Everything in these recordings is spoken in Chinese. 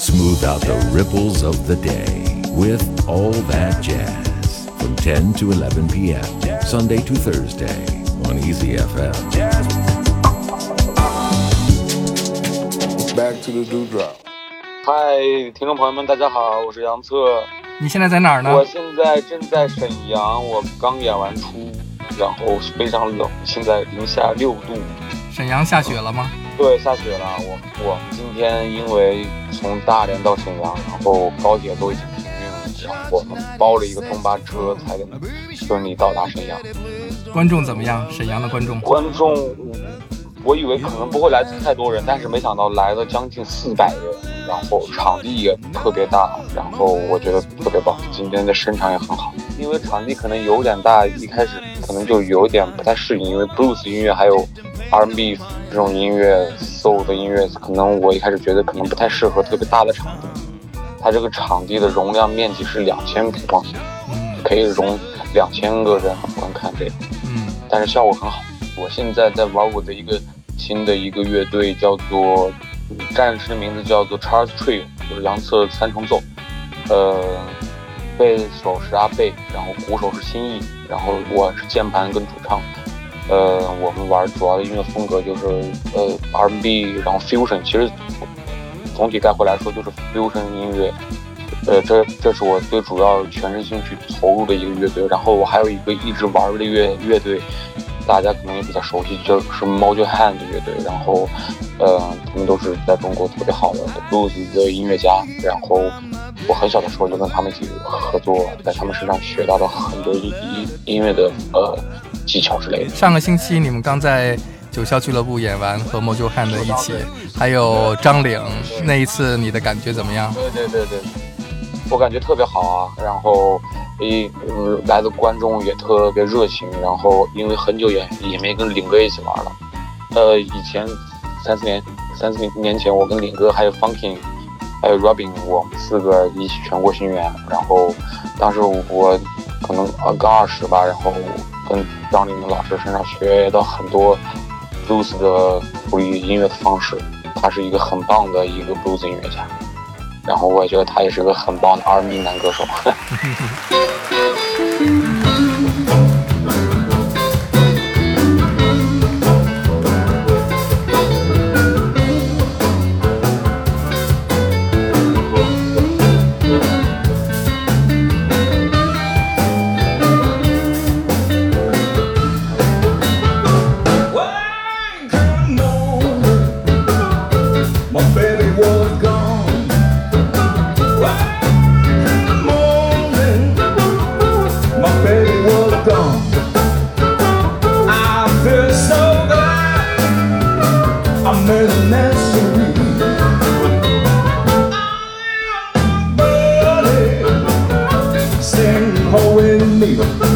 Smooth out the ripples of the day with All That Jazz from 10 to 11 p.m. Sunday to Thursday on Easy FM. Back to the dewdrop. 嗨，听众朋友们，大家好，我是杨策。你现在在哪儿呢？我现在正在沈阳，我刚演完出，然后非常冷，现在零下六度。沈阳下雪了吗？对，下雪了。我我们今天因为从大连到沈阳，然后高铁都已经停运了，然后我们包了一个中巴车才能顺利到达沈阳。观众怎么样？沈阳的观众？观众，我以为可能不会来太多人，但是没想到来了将近四百人，然后场地也特别大，然后我觉得特别棒。今天的声场也很好，因为场地可能有点大，一开始可能就有点不太适应，因为 blues 音乐还有 R&B 这种音乐，soul 的音乐，可能我一开始觉得可能不太适合特别大的场地。它这个场地的容量面积是两千平方米，可以容两千个人观看这个，嗯，但是效果很好。我现在在玩我的一个新的一个乐队，叫做战士的名字叫做 Charles Tree，就是杨策三重奏。呃，贝手是阿贝，然后鼓手是新意，然后我是键盘跟主唱。呃，我们玩主要的音乐风格就是呃 R&B，然后 fusion，其实总体概括来说就是 fusion 音乐。呃，这这是我最主要全身心去投入的一个乐队。然后我还有一个一直玩的乐乐队，大家可能也比较熟悉，就是 Mojo Hand 乐队。然后，呃，他们都是在中国特别好的 blues 的音乐家。然后我很小的时候就跟他们一起合作，在他们身上学到了很多音音音乐的呃技巧之类的。上个星期你们刚在九霄俱乐部演完，和 Mojo Hand 一起，还有张岭，那一次你的感觉怎么样？对对对对。我感觉特别好啊，然后，一嗯来的观众也特别热情，然后因为很久也也没跟领哥一起玩了，呃，以前三四年三四年前我跟领哥还有 Funkin 还有 Robin，我们四个一起全国巡演，然后当时我可能刚二十吧，然后跟张岭老师身上学到很多 blues 的处理音乐的方式，他是一个很棒的一个 blues 音乐家。然后我也觉得他也是个很棒的 R&B 男歌手。México.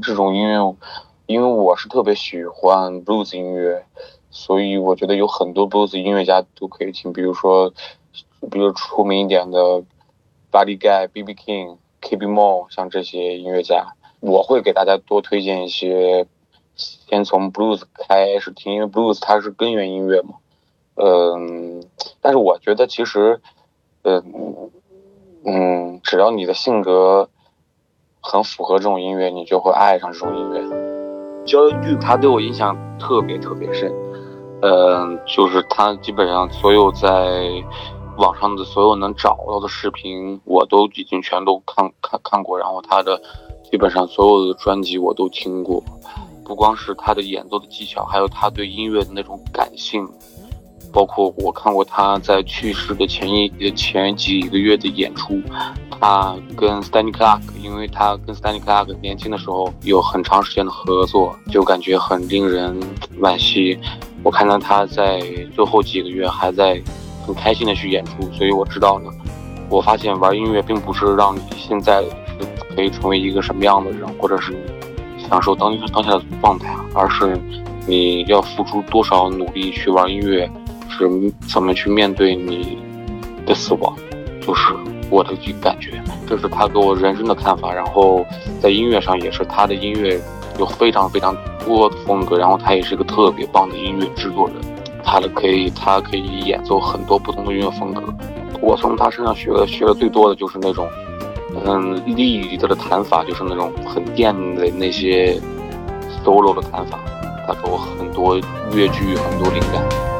这种音乐，因为我是特别喜欢 blues 音乐，所以我觉得有很多 blues 音乐家都可以听，比如说，比如出名一点的 Buddy Guy、B.B. King、K.B. Moore，像这些音乐家，我会给大家多推荐一些，先从 blues 开始听，因为 blues 它是根源音乐嘛。嗯，但是我觉得其实，嗯嗯，只要你的性格很符合这种音乐，你就会爱上这种音乐。焦裕他对我印象特别特别深，嗯，就是他基本上所有在网上的所有能找到的视频，我都已经全都看看看过，然后他的基本上所有的专辑我都听过，不光是他的演奏的技巧，还有他对音乐的那种感性。包括我看过他在去世的前一前几个月的演出，他跟 Stanley Clark，因为他跟 Stanley Clark 年轻的时候有很长时间的合作，就感觉很令人惋惜。我看到他在最后几个月还在很开心的去演出，所以我知道呢。我发现玩音乐并不是让你现在可以成为一个什么样的人，或者是享受当当下的状态，而是你要付出多少努力去玩音乐。是怎么去面对你的死亡，就是我的感觉，这是他给我人生的看法。然后在音乐上也是，他的音乐有非常非常多的风格，然后他也是一个特别棒的音乐制作人。他的可以，他可以演奏很多不同的音乐风格。我从他身上学的学的最多的就是那种，嗯，力的弹法，就是那种很电的那些 solo 的弹法。他给我很多乐句，很多灵感。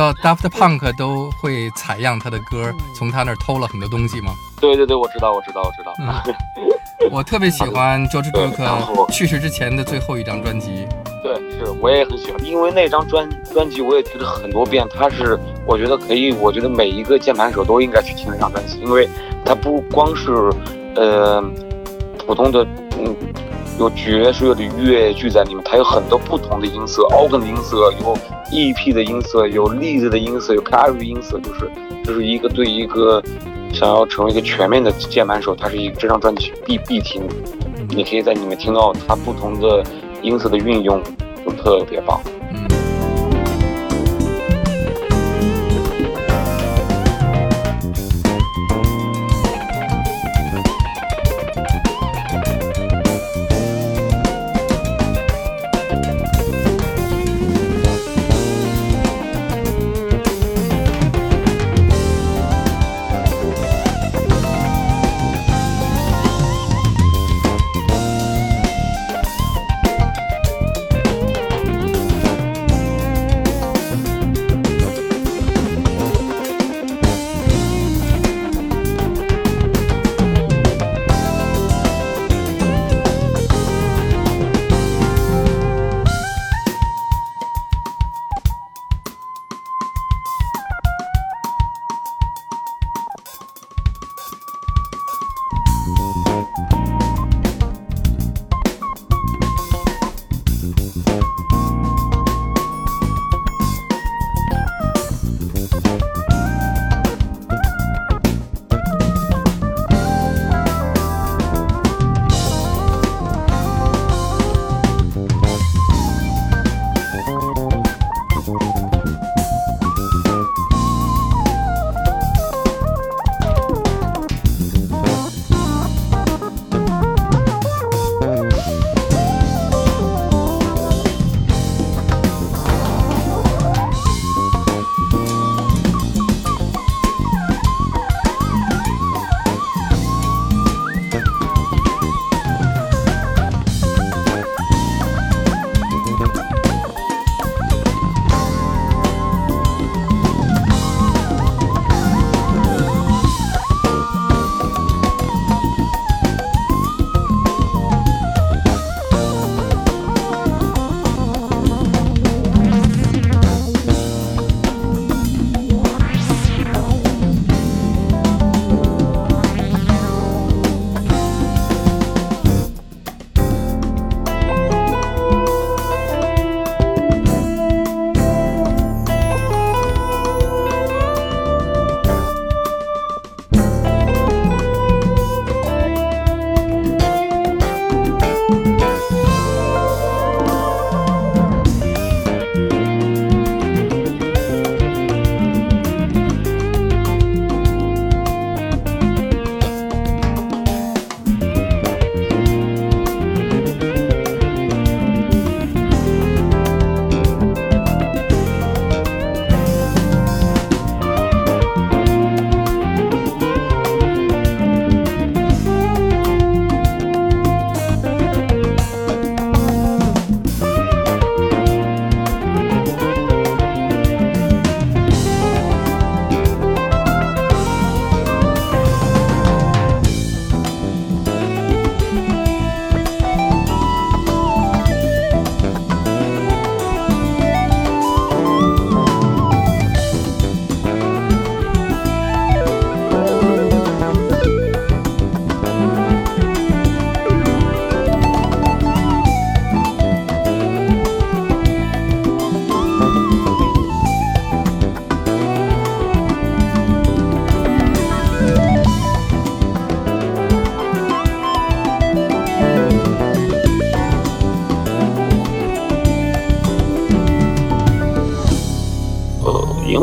道 Daft Punk 都会采样他的歌，从他那儿偷了很多东西吗？对对对，我知道，我知道，我知道。嗯，我特别喜欢 George Duke 去世之前的最后一张专辑。对，是，我也很喜欢，因为那张专专辑我也听了很多遍。他是，我觉得可以，我觉得每一个键盘手都应该去听那张专辑，因为他不光是，呃，普通的，嗯。有爵士乐的乐句在里面，它有很多不同的音色，organ 的音色，有 EP 的音色，有粒子的音色，有 carry 的音色，就是就是一个对一个想要成为一个全面的键盘手，它是一这张专辑必必听。你可以在里面听到它不同的音色的运用，就特别棒。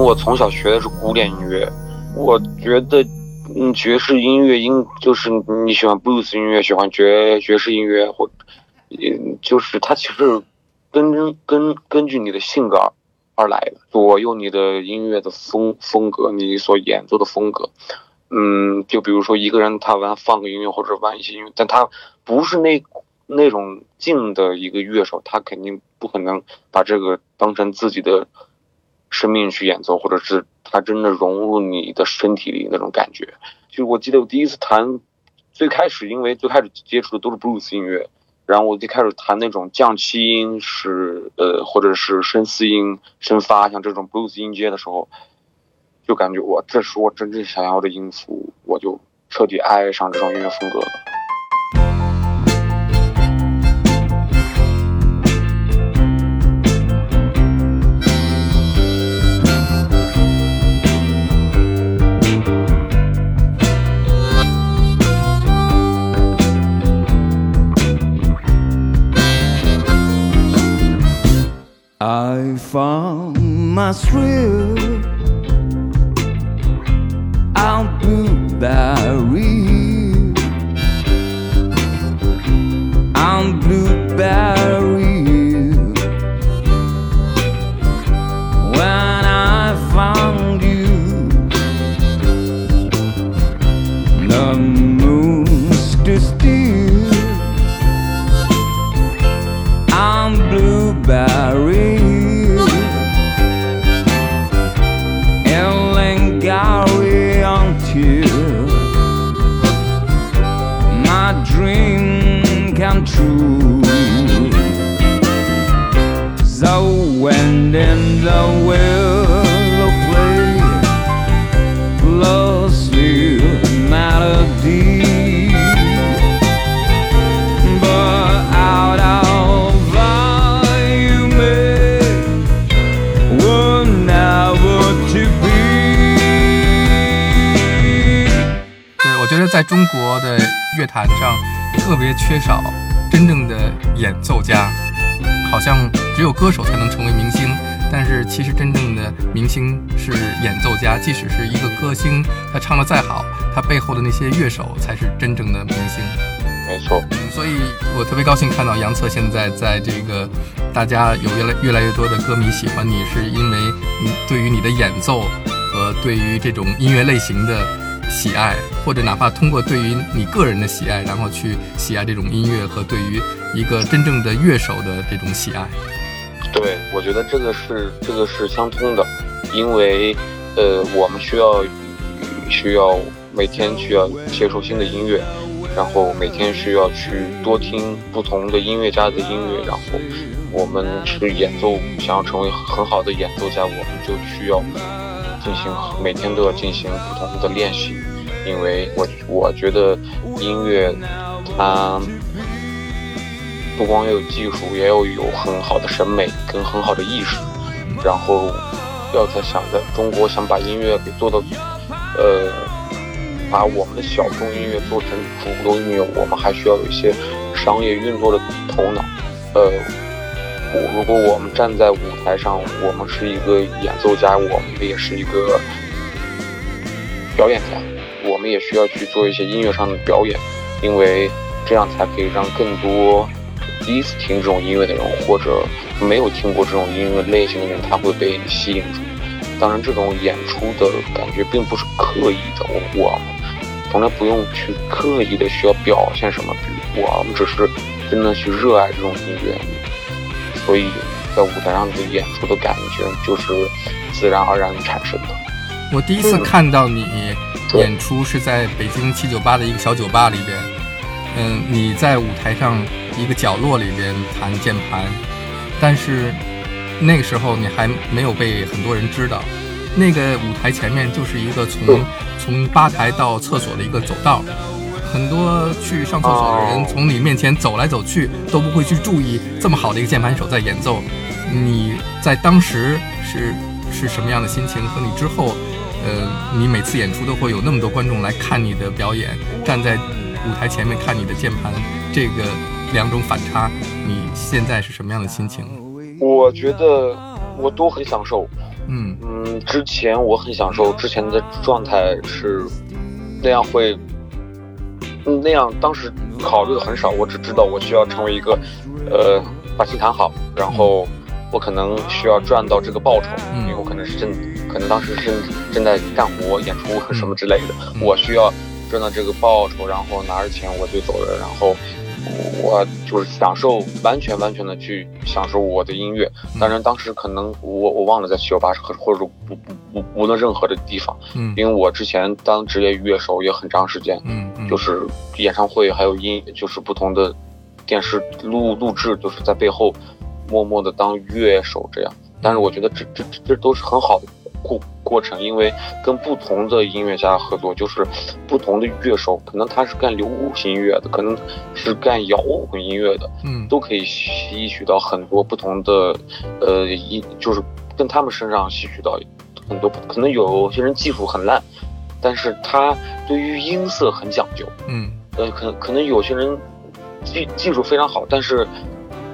我从小学的是古典音乐，我觉得，嗯，爵士音乐音就是你喜欢 blues 音乐，喜欢爵爵士音乐，或，嗯，就是它其实根根根据你的性格而来的，左右你的音乐的风风格，你所演奏的风格。嗯，就比如说一个人他玩放个音乐或者玩一些音乐，但他不是那那种静的一个乐手，他肯定不可能把这个当成自己的生命去演奏，或者是它真的融入你的身体里那种感觉。就我记得我第一次弹，最开始因为最开始接触的都是 blues 音乐，然后我就开始弹那种降七音是呃或者是升四音升发像这种 blues 音阶的时候。就感觉我这是我真正想要的音符，我就彻底爱上这种音乐风格了。I found my thrill. on blueberry on blueberry So when in the willow play lost you melody, but out of you may were never to be. 对，我觉得在中国的乐坛上特别缺少真正的演奏家，好像只有歌手才能成为明星，但是其实真正的明星是演奏家。即使是一个歌星，他唱的再好，他背后的那些乐手才是真正的明星。没错，所以我特别高兴看到杨策现在在这个大家有越来越来越多的歌迷喜欢你，是因为你对于你的演奏和对于这种音乐类型的。喜爱，或者哪怕通过对于你个人的喜爱，然后去喜爱这种音乐和对于一个真正的乐手的这种喜爱。对，我觉得这个是这个是相通的，因为呃，我们需要需要每天需要接受新的音乐，然后每天需要去多听不同的音乐家的音乐，然后我们去演奏，想要成为很好的演奏家，我们就需要。进行每天都要进行不同的练习，因为我我觉得音乐它不光要有技术，也要有很好的审美跟很好的意识。然后要在想在中国想把音乐给做到，呃，把我们的小众音乐做成主流音乐，我们还需要有一些商业运作的头脑，呃。如果我们站在舞台上，我们是一个演奏家，我们也是一个表演家，我们也需要去做一些音乐上的表演，因为这样才可以让更多第一次听这种音乐的人，或者没有听过这种音乐类型的人，他会被吸引住。当然，这种演出的感觉并不是刻意的，我我们从来不用去刻意的需要表现什么，比如我们只是真的去热爱这种音乐。所以在舞台上的演出的感觉就是自然而然产生的。我第一次看到你演出是在北京七九八的一个小酒吧里边，嗯，你在舞台上一个角落里边弹键盘，但是那个时候你还没有被很多人知道。那个舞台前面就是一个从从吧台到厕所的一个走道。很多去上厕所的人从你面前走来走去，都不会去注意这么好的一个键盘手在演奏。你在当时是是什么样的心情？和你之后，呃，你每次演出都会有那么多观众来看你的表演，站在舞台前面看你的键盘，这个两种反差，你现在是什么样的心情？我觉得我都很享受，嗯嗯，之前我很享受之前的状态是那样会，嗯那样当时考虑的很少，我只知道我需要成为一个，呃，把琴弹好，然后我可能需要赚到这个报酬，嗯。因为我可能是正，可能当时是正在干活、演出什么之类的，嗯我需要赚到这个报酬，然后拿着钱我就走了，然后我就是享受，完全完全的去享受我的音乐。当然，当时可能我我忘了在七九八或或者说不不不无论任何的地方，嗯因为我之前当职业乐手也很长时间，嗯嗯，就是演唱会还有音，就是不同的电视录录制，就是在背后默默的当乐手这样。但是我觉得这这这这都是很好的过过程，因为跟不同的音乐家合作，就是不同的乐手，可能他是干流行音乐的，可能是干摇滚音乐的，嗯。都可以吸取到很多不同的，呃，一就是跟他们身上吸取到很多，可能有些人技术很烂，但是他对于音色很讲究，嗯。呃，可能可能有些人技技术非常好，但是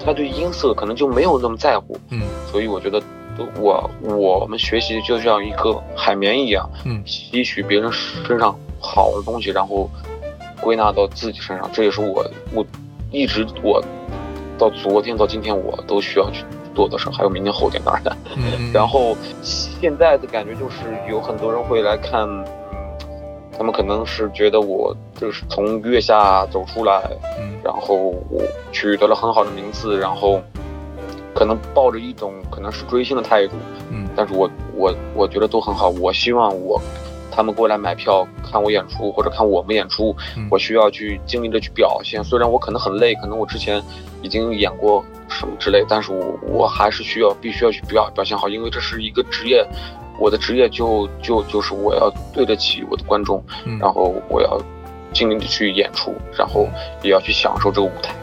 他对音色可能就没有那么在乎，嗯。所以我觉得都我我们学习就像一个海绵一样，嗯。吸取别人身上好的东西，然后归纳到自己身上，这也是我我一直我到昨天到今天我都需要去做的事，还有明天后天当然。嗯，然后现在的感觉就是有很多人会来看，嗯他们可能是觉得我就是从月下走出来，嗯。然后我取得了很好的名次，然后可能抱着一种可能是追星的态度，嗯但是我我我觉得都很好。我希望我他们过来买票看我演出或者看我们演出，嗯我需要去尽力的去表现。虽然我可能很累，可能我之前已经演过什么之类，但是我我还是需要必须要去表表现好，因为这是一个职业。我的职业就就就是我要对得起我的观众，嗯，然后我要尽力的去演出，然后也要去享受这个舞台。